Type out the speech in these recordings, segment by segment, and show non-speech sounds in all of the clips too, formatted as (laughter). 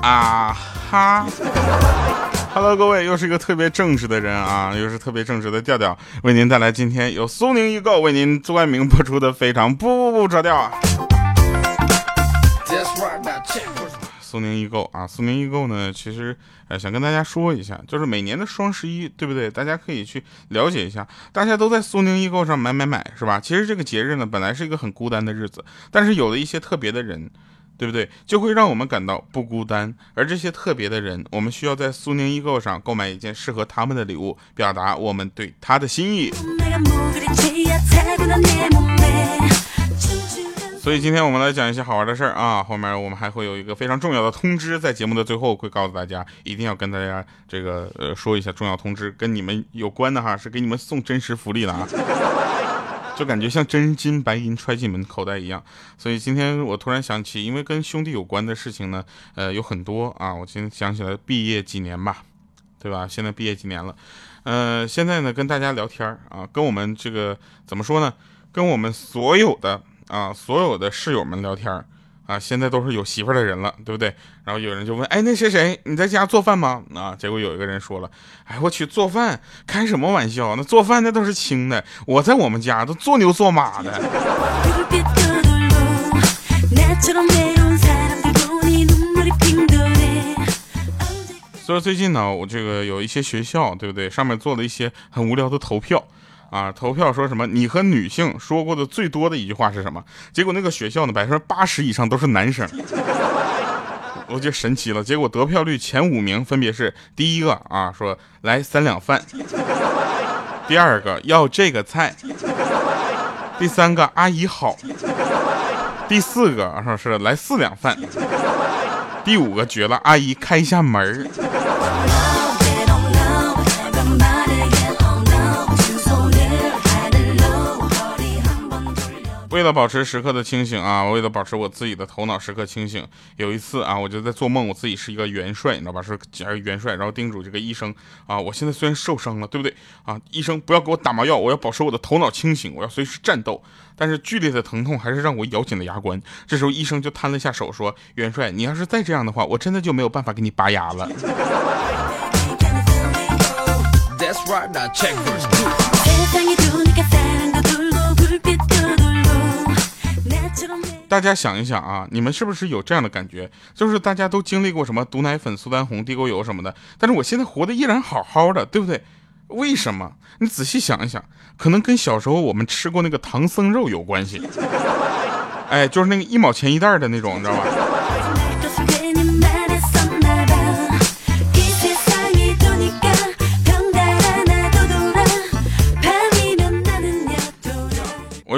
啊哈！Hello，各位，又是一个特别正直的人啊，又是特别正直的调调，为您带来今天由苏宁易购为您冠名播出的非常不不不着调啊！苏宁易购啊，苏宁易购呢，其实呃想跟大家说一下，就是每年的双十一，对不对？大家可以去了解一下，大家都在苏宁易购上买买买，是吧？其实这个节日呢，本来是一个很孤单的日子，但是有了一些特别的人。对不对？就会让我们感到不孤单。而这些特别的人，我们需要在苏宁易购上购买一件适合他们的礼物，表达我们对他的心意。所以今天我们来讲一些好玩的事儿啊。后面我们还会有一个非常重要的通知，在节目的最后会告诉大家，一定要跟大家这个呃说一下重要通知，跟你们有关的哈，是给你们送真实福利的啊。(laughs) 就感觉像真金白银揣进门口袋一样，所以今天我突然想起，因为跟兄弟有关的事情呢，呃，有很多啊。我今天想起来毕业几年吧，对吧？现在毕业几年了，呃，现在呢跟大家聊天啊，跟我们这个怎么说呢？跟我们所有的啊所有的室友们聊天啊，现在都是有媳妇的人了，对不对？然后有人就问，哎，那谁谁，你在家做饭吗？啊，结果有一个人说了，哎，我去做饭，开什么玩笑？那做饭那都是轻的，我在我们家都做牛做马的。所以最近呢，我这个有一些学校，对不对？上面做了一些很无聊的投票。啊，投票说什么？你和女性说过的最多的一句话是什么？结果那个学校呢，百分之八十以上都是男生，(laughs) 我就神奇了。结果得票率前五名分别是：第一个啊，说来三两饭；第二个要这个菜；第三个阿姨好；第四个说是来四两饭；第五个觉得阿姨开一下门儿。为了保持时刻的清醒啊，为了保持我自己的头脑时刻清醒，有一次啊，我就在做梦，我自己是一个元帅，你知道吧？是元帅，然后叮嘱这个医生啊，我现在虽然受伤了，对不对啊？医生不要给我打麻药，我要保持我的头脑清醒，我要随时战斗。但是剧烈的疼痛还是让我咬紧了牙关。这时候医生就摊了下手说：“元帅，你要是再这样的话，我真的就没有办法给你拔牙了。”大家想一想啊，你们是不是有这样的感觉？就是大家都经历过什么毒奶粉、苏丹红、地沟油什么的，但是我现在活的依然好好的，对不对？为什么？你仔细想一想，可能跟小时候我们吃过那个唐僧肉有关系。哎，就是那个一毛钱一袋的那种，你知道吧？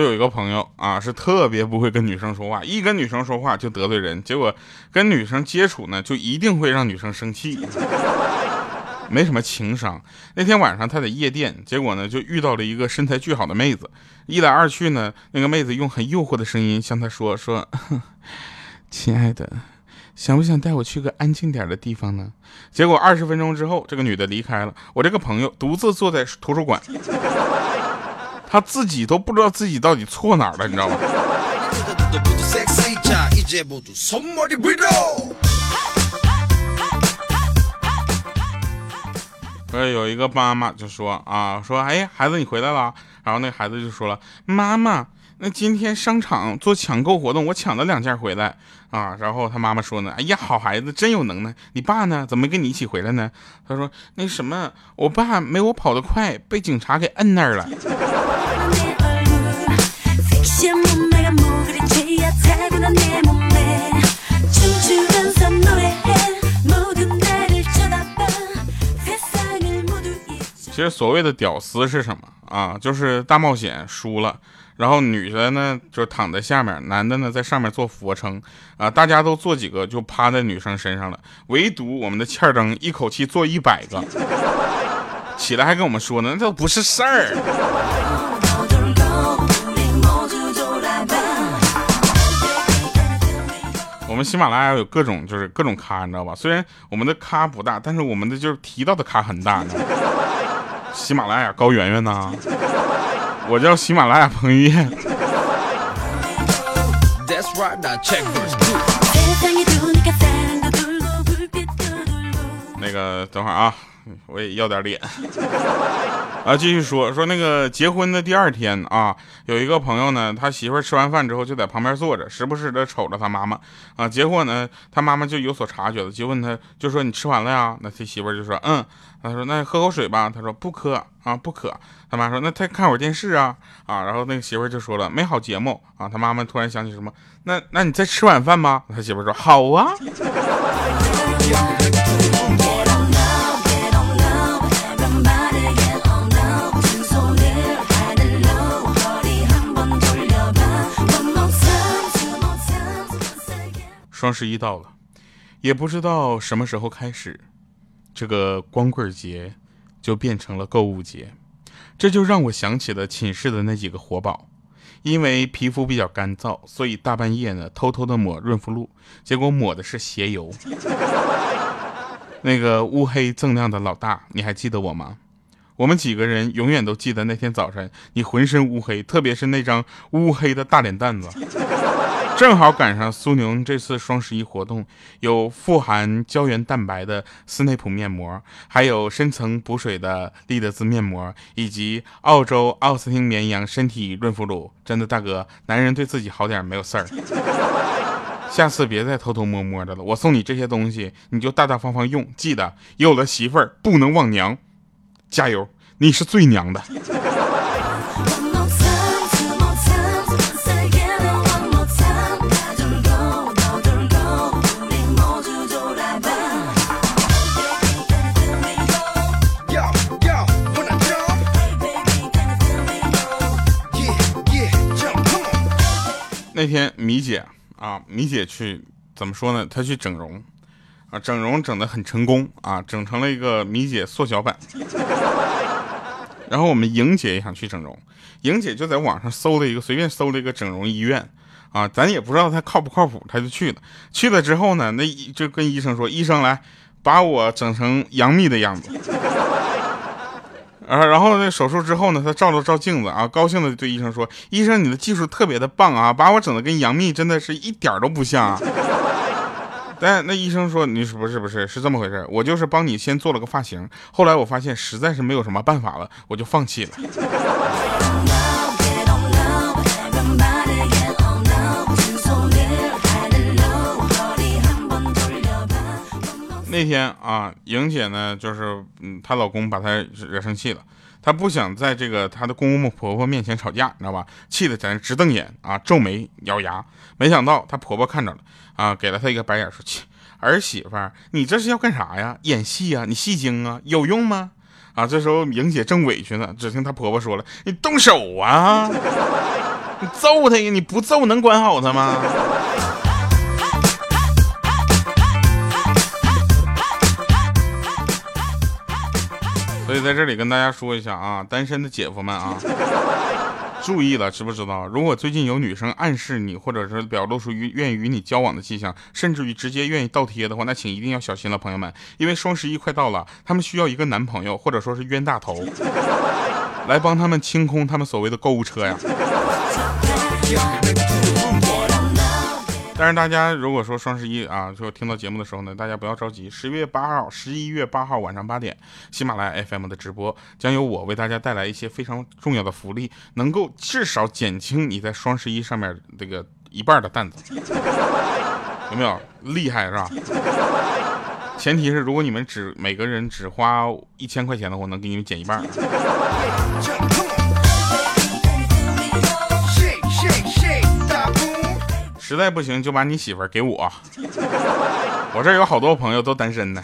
我有一个朋友啊，是特别不会跟女生说话，一跟女生说话就得罪人，结果跟女生接触呢，就一定会让女生生气，没什么情商。那天晚上他在夜店，结果呢就遇到了一个身材巨好的妹子，一来二去呢，那个妹子用很诱惑的声音向他说：“说，(laughs) 亲爱的，想不想带我去个安静点的地方呢？”结果二十分钟之后，这个女的离开了，我这个朋友独自坐在图书馆。他自己都不知道自己到底错哪儿了，你知道吗？有一个妈妈就说啊，说哎，孩子你回来了。然后那孩子就说了，妈妈，那今天商场做抢购活动，我抢了两件回来啊。然后他妈妈说呢，哎呀，好孩子，真有能耐。你爸呢？怎么没跟你一起回来呢？他说那什么，我爸没我跑得快，被警察给摁那儿了。其实所谓的屌丝是什么啊？就是大冒险输了，然后女的呢就躺在下面，男的呢在上面做俯卧撑啊，大家都做几个就趴在女生身上了，唯独我们的欠儿灯一口气做一百个，起来还跟我们说呢，那都不是事儿。们喜马拉雅有各种就是各种咖，你知道吧？虽然我们的咖不大，但是我们的就是提到的咖很大。(laughs) 喜马拉雅高圆圆呐，我叫喜马拉雅彭于晏。那个，等会儿啊，(laughs) 我也要点脸。(laughs) 啊，继续说说那个结婚的第二天啊，有一个朋友呢，他媳妇吃完饭之后就在旁边坐着，时不时的瞅着他妈妈啊。结果呢，他妈妈就有所察觉了，就问他，就说你吃完了呀？那他媳妇就说嗯。他说那喝口水吧。他说不渴啊，不渴。他妈说那他看会儿电视啊啊。然后那个媳妇就说了没好节目啊。他妈妈突然想起什么，那那你再吃晚饭吗？他媳妇说好啊。双十一到了，也不知道什么时候开始，这个光棍节就变成了购物节，这就让我想起了寝室的那几个活宝，因为皮肤比较干燥，所以大半夜呢偷偷的抹润肤露，结果抹的是鞋油。(laughs) 那个乌黑锃亮的老大，你还记得我吗？我们几个人永远都记得那天早晨，你浑身乌黑，特别是那张乌黑的大脸蛋子。正好赶上苏宁这次双十一活动，有富含胶原蛋白的斯内普面膜，还有深层补水的利德兹面膜，以及澳洲奥斯汀绵羊身体润肤乳。真的，大哥，男人对自己好点没有事儿。(laughs) 下次别再偷偷摸摸的了，我送你这些东西，你就大大方方用。记得，有了媳妇儿不能忘娘，加油，你是最娘的。那天米姐啊，米姐去怎么说呢？她去整容啊，整容整的很成功啊，整成了一个米姐缩小版。(laughs) 然后我们莹姐也想去整容，莹姐就在网上搜了一个，随便搜了一个整容医院啊，咱也不知道她靠不靠谱，她就去了。去了之后呢，那就跟医生说：“医生来，把我整成杨幂的样子。”啊，然后那手术之后呢，他照了照镜子啊，高兴的对医生说：“医生，你的技术特别的棒啊，把我整的跟杨幂真的是一点都不像啊。(laughs) ”但那医生说：“你是不是不是是这么回事？我就是帮你先做了个发型，后来我发现实在是没有什么办法了，我就放弃了。”那天啊，莹姐呢，就是嗯，她老公把她惹生气了，她不想在这个她的公公婆婆面前吵架，你知道吧？气得在那直瞪眼啊，皱眉咬牙。没想到她婆婆看着了啊，给了她一个白眼，说：“ (laughs) 切，儿媳妇，你这是要干啥呀？演戏啊？你戏精啊？有用吗？”啊，这时候莹姐正委屈呢，只听她婆婆说了：“你动手啊，(laughs) 你揍他呀！你不揍能管好他吗？”所以在这里跟大家说一下啊，单身的姐夫们啊，注意了，知不知道？如果最近有女生暗示你，或者是表露出愿意与你交往的迹象，甚至于直接愿意倒贴的话，那请一定要小心了，朋友们，因为双十一快到了，他们需要一个男朋友，或者说是冤大头，来帮他们清空他们所谓的购物车呀。但是大家如果说双十一啊，就听到节目的时候呢，大家不要着急。十一月八号，十一月八号晚上八点，喜马拉雅 FM 的直播将由我为大家带来一些非常重要的福利，能够至少减轻你在双十一上面这个一半的担子，有没有厉害是吧？前提是如果你们只每个人只花一千块钱的话，能给你们减一半。实在不行就把你媳妇儿给我，(laughs) 我这有好多朋友都单身呢，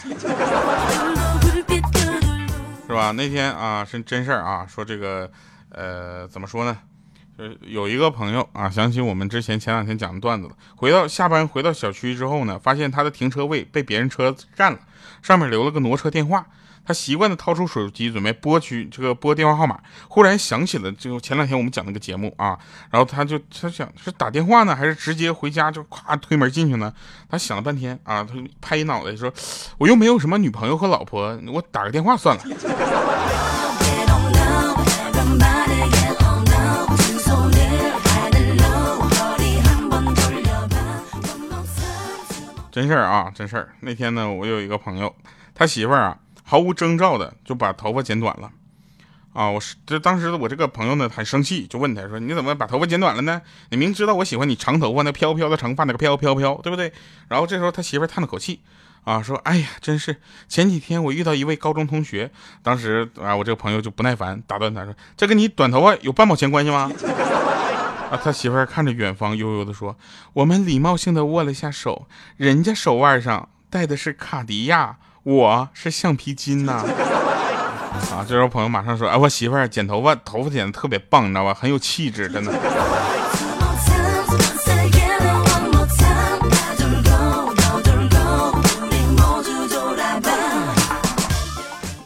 是吧？那天啊是真事儿啊，说这个，呃，怎么说呢？呃，有一个朋友啊，想起我们之前前两天讲的段子了。回到下班回到小区之后呢，发现他的停车位被别人车占了，上面留了个挪车电话。他习惯的掏出手机准备拨去这个拨电话号码，忽然想起了就前两天我们讲那个节目啊，然后他就他想是打电话呢，还是直接回家就咵推门进去呢？他想了半天啊，他拍一脑袋说，我又没有什么女朋友和老婆，我打个电话算了。真事儿啊，真事儿。那天呢，我有一个朋友，他媳妇儿啊，毫无征兆的就把头发剪短了。啊，我是这当时我这个朋友呢很生气，就问他说：“你怎么把头发剪短了呢？你明知道我喜欢你长头发，那飘飘的长发，那个飘飘飘，对不对？”然后这时候他媳妇叹了口气，啊，说：“哎呀，真是前几天我遇到一位高中同学，当时啊，我这个朋友就不耐烦打断他说：‘这跟你短头发有半毛钱关系吗？’ (laughs) 啊，他媳妇看着远方，悠悠的说：‘我们礼貌性的握了下手，人家手腕上戴的是卡地亚，我是橡皮筋呐。(laughs) ’”啊！这时候朋友马上说：“哎，我媳妇儿剪头发，头发剪的特别棒，你知道吧？很有气质，真的。”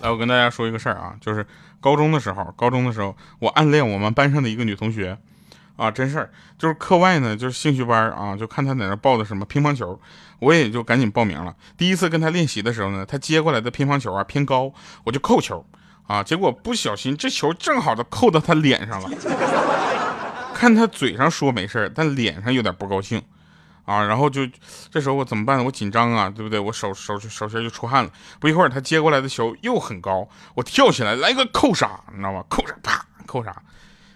来，我跟大家说一个事儿啊，就是高中的时候，高中的时候，我暗恋我们班上的一个女同学，啊，真事儿，就是课外呢，就是兴趣班啊，就看他在那报的什么乒乓球，我也就赶紧报名了。第一次跟他练习的时候呢，他接过来的乒乓球啊偏高，我就扣球。啊！结果不小心，这球正好都扣到他脸上了。看他嘴上说没事但脸上有点不高兴。啊，然后就这时候我怎么办？我紧张啊，对不对？我手手手心就出汗了。不一会儿，他接过来的球又很高，我跳起来来个扣杀，你知道吗？扣杀，啪，扣杀。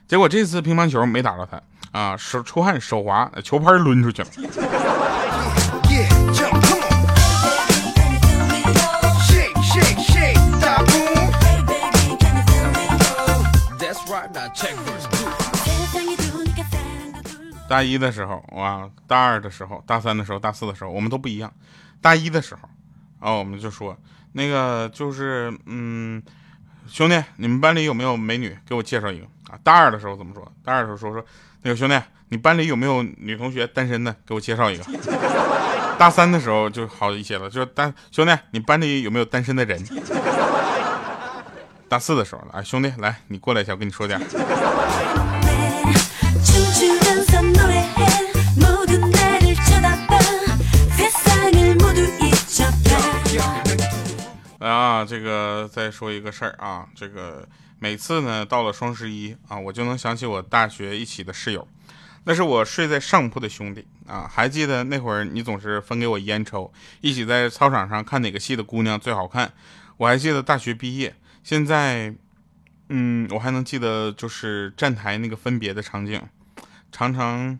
结果这次乒乓球没打着他啊，手出汗手滑，球拍抡出去了。大一的时候，哇，大二的时候，大三的时候，大四的时候，我们都不一样。大一的时候，啊，我们就说那个就是，嗯，兄弟，你们班里有没有美女？给我介绍一个大二的时候怎么说？大二的时候说说那个兄弟，你班里有没有女同学单身的？给我介绍一个。大三的时候就好一些了，就是单兄弟，你班里有没有单身的人？大四的时候了，哎，兄弟，来，你过来一下，我跟你说点。啊，这个再说一个事儿啊，这个每次呢到了双十一啊，我就能想起我大学一起的室友，那是我睡在上铺的兄弟啊。还记得那会儿你总是分给我烟抽，一起在操场上看哪个系的姑娘最好看。我还记得大学毕业，现在，嗯，我还能记得就是站台那个分别的场景，常常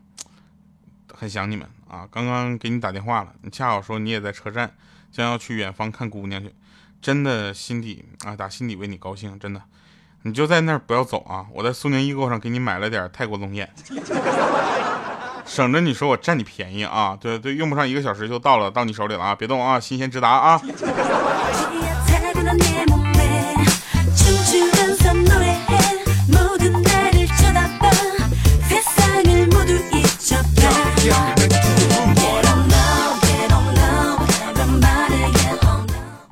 很想你们啊。刚刚给你打电话了，你恰好说你也在车站，将要去远方看姑娘去。真的心底啊，打心底为你高兴，真的，你就在那儿不要走啊！我在苏宁易购上给你买了点泰国龙眼，省着你说我占你便宜啊！对对，用不上一个小时就到了，到你手里了啊！别动啊，新鲜直达啊！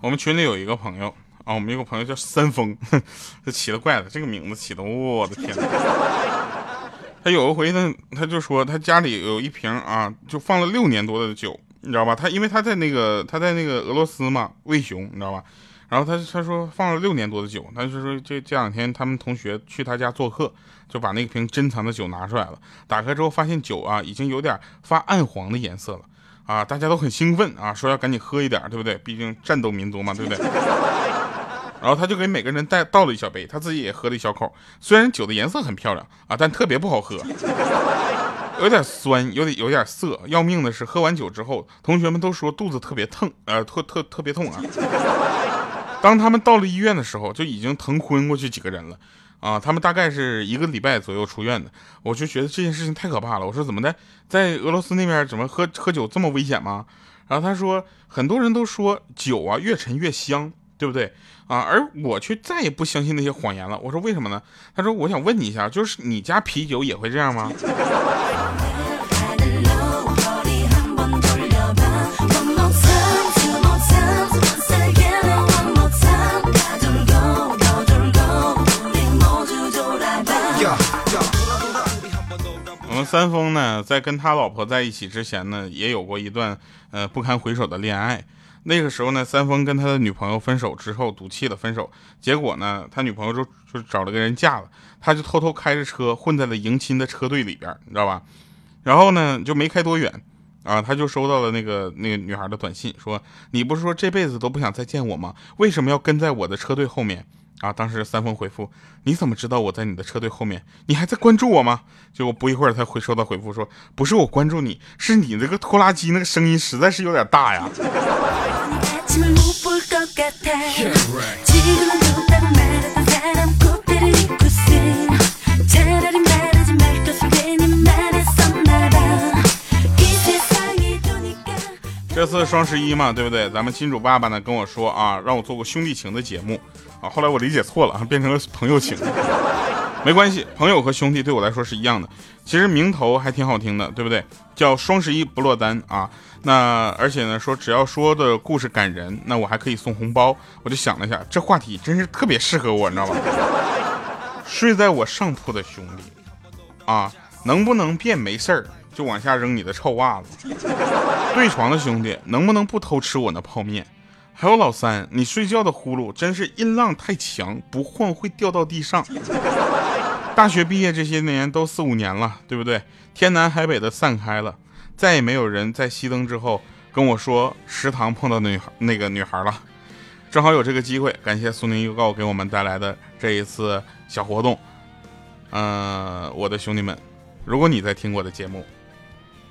我们群里有一个朋友啊，我们有个朋友叫三丰，这起的怪了，这个名字起的，我的天！他有一回呢，他就说他家里有一瓶啊，就放了六年多的酒，你知道吧？他因为他在那个他在那个俄罗斯嘛，魏雄，你知道吧？然后他他说放了六年多的酒，他就说这这两天他们同学去他家做客，就把那瓶珍藏的酒拿出来了，打开之后发现酒啊已经有点发暗黄的颜色了。啊，大家都很兴奋啊，说要赶紧喝一点，对不对？毕竟战斗民族嘛，对不对？然后他就给每个人带倒了一小杯，他自己也喝了一小口。虽然酒的颜色很漂亮啊，但特别不好喝，有点酸，有点有点涩。要命的是，喝完酒之后，同学们都说肚子特别疼，呃，特特特别痛啊。当他们到了医院的时候，就已经疼昏过去几个人了。啊，他们大概是一个礼拜左右出院的，我就觉得这件事情太可怕了。我说怎么的，在俄罗斯那边怎么喝喝酒这么危险吗？然后他说，很多人都说酒啊越陈越香，对不对啊？而我却再也不相信那些谎言了。我说为什么呢？他说我想问你一下，就是你家啤酒也会这样吗？三丰呢，在跟他老婆在一起之前呢，也有过一段呃不堪回首的恋爱。那个时候呢，三丰跟他的女朋友分手之后赌气了，分手。结果呢，他女朋友就就找了个人嫁了，他就偷偷开着车混在了迎亲的车队里边，你知道吧？然后呢，就没开多远啊，他就收到了那个那个女孩的短信，说你不是说这辈子都不想再见我吗？为什么要跟在我的车队后面？啊，当时三丰回复，你怎么知道我在你的车队后面？你还在关注我吗？结果不一会儿，他回收到回复说，不是我关注你，是你那个拖拉机那个声音实在是有点大呀。这次双十一嘛，对不对？咱们金主爸爸呢跟我说啊，让我做个兄弟情的节目啊。后来我理解错了，(laughs) 变成了朋友情。没关系，朋友和兄弟对我来说是一样的。其实名头还挺好听的，对不对？叫双十一不落单啊。那而且呢，说只要说的故事感人，那我还可以送红包。我就想了一下，这话题真是特别适合我，你知道吧？(laughs) 睡在我上铺的兄弟啊，能不能变没事儿？就往下扔你的臭袜子，(laughs) 对床的兄弟能不能不偷吃我那泡面？还有老三，你睡觉的呼噜真是音浪太强，不晃会掉到地上。(laughs) 大学毕业这些年都四五年了，对不对？天南海北的散开了，再也没有人在熄灯之后跟我说食堂碰到女孩那个女孩了。正好有这个机会，感谢苏宁预告给我们带来的这一次小活动。嗯，我的兄弟们，如果你在听我的节目。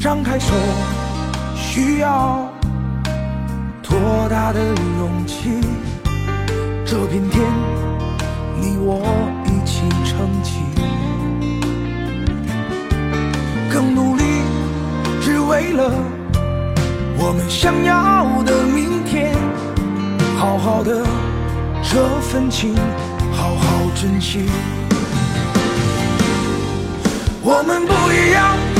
张开手，需要多大的勇气？这片天，你我一起撑起。更努力，只为了我们想要的明天。好好的这份情，好好珍惜。我们不一样。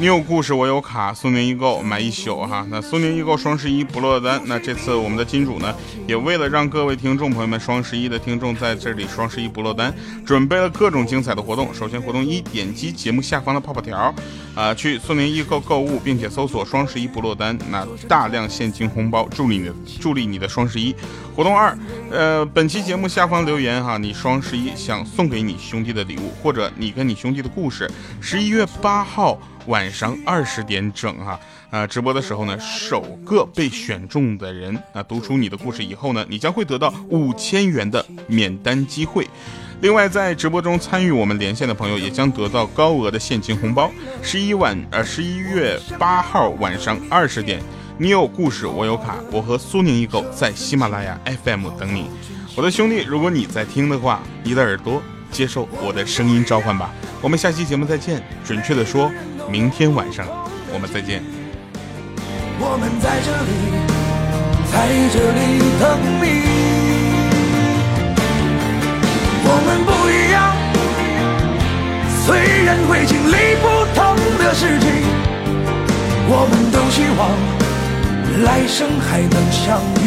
你有故事，我有卡，苏宁易购买一宿哈。那苏宁易购双十一不落单。那这次我们的金主呢，也为了让各位听众朋友们双十一的听众在这里双十一不落单，准备了各种精彩的活动。首先，活动一，点击节目下方的泡泡条，啊，去苏宁易购购物，并且搜索双十一不落单，那大量现金红包助力你的助力你的双十一。活动二，呃，本期节目下方留言哈，你双十一想送给你兄弟的礼物，或者你跟你兄弟的故事。十一月八号。晚上二十点整哈，啊，直播的时候呢，首个被选中的人啊，读出你的故事以后呢，你将会得到五千元的免单机会。另外，在直播中参与我们连线的朋友，也将得到高额的现金红包。十一晚，呃，十一月八号晚上二十点，你有故事，我有卡，我和苏宁易购在喜马拉雅 FM 等你。我的兄弟，如果你在听的话，你的耳朵接受我的声音召唤吧。我们下期节目再见，准确的说。明天晚上，我们再见。我们在这里，在这里等你。我们不一样，虽然会经历不同的事情，我们都希望来生还能相遇。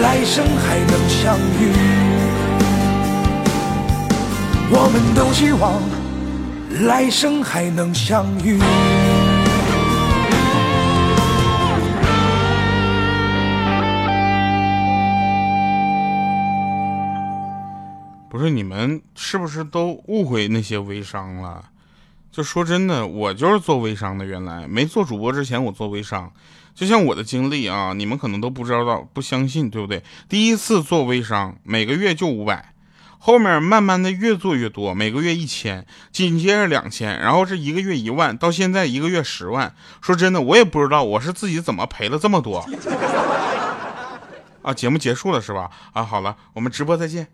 来生还能相遇。我们都希望来生还能相遇。不是你们是不是都误会那些微商了？就说真的，我就是做微商的。原来没做主播之前，我做微商。就像我的经历啊，你们可能都不知道，不相信，对不对？第一次做微商，每个月就五百，后面慢慢的越做越多，每个月一千，紧接着两千，然后是一个月一万，到现在一个月十万。说真的，我也不知道我是自己怎么赔了这么多。(laughs) 啊，节目结束了是吧？啊，好了，我们直播再见。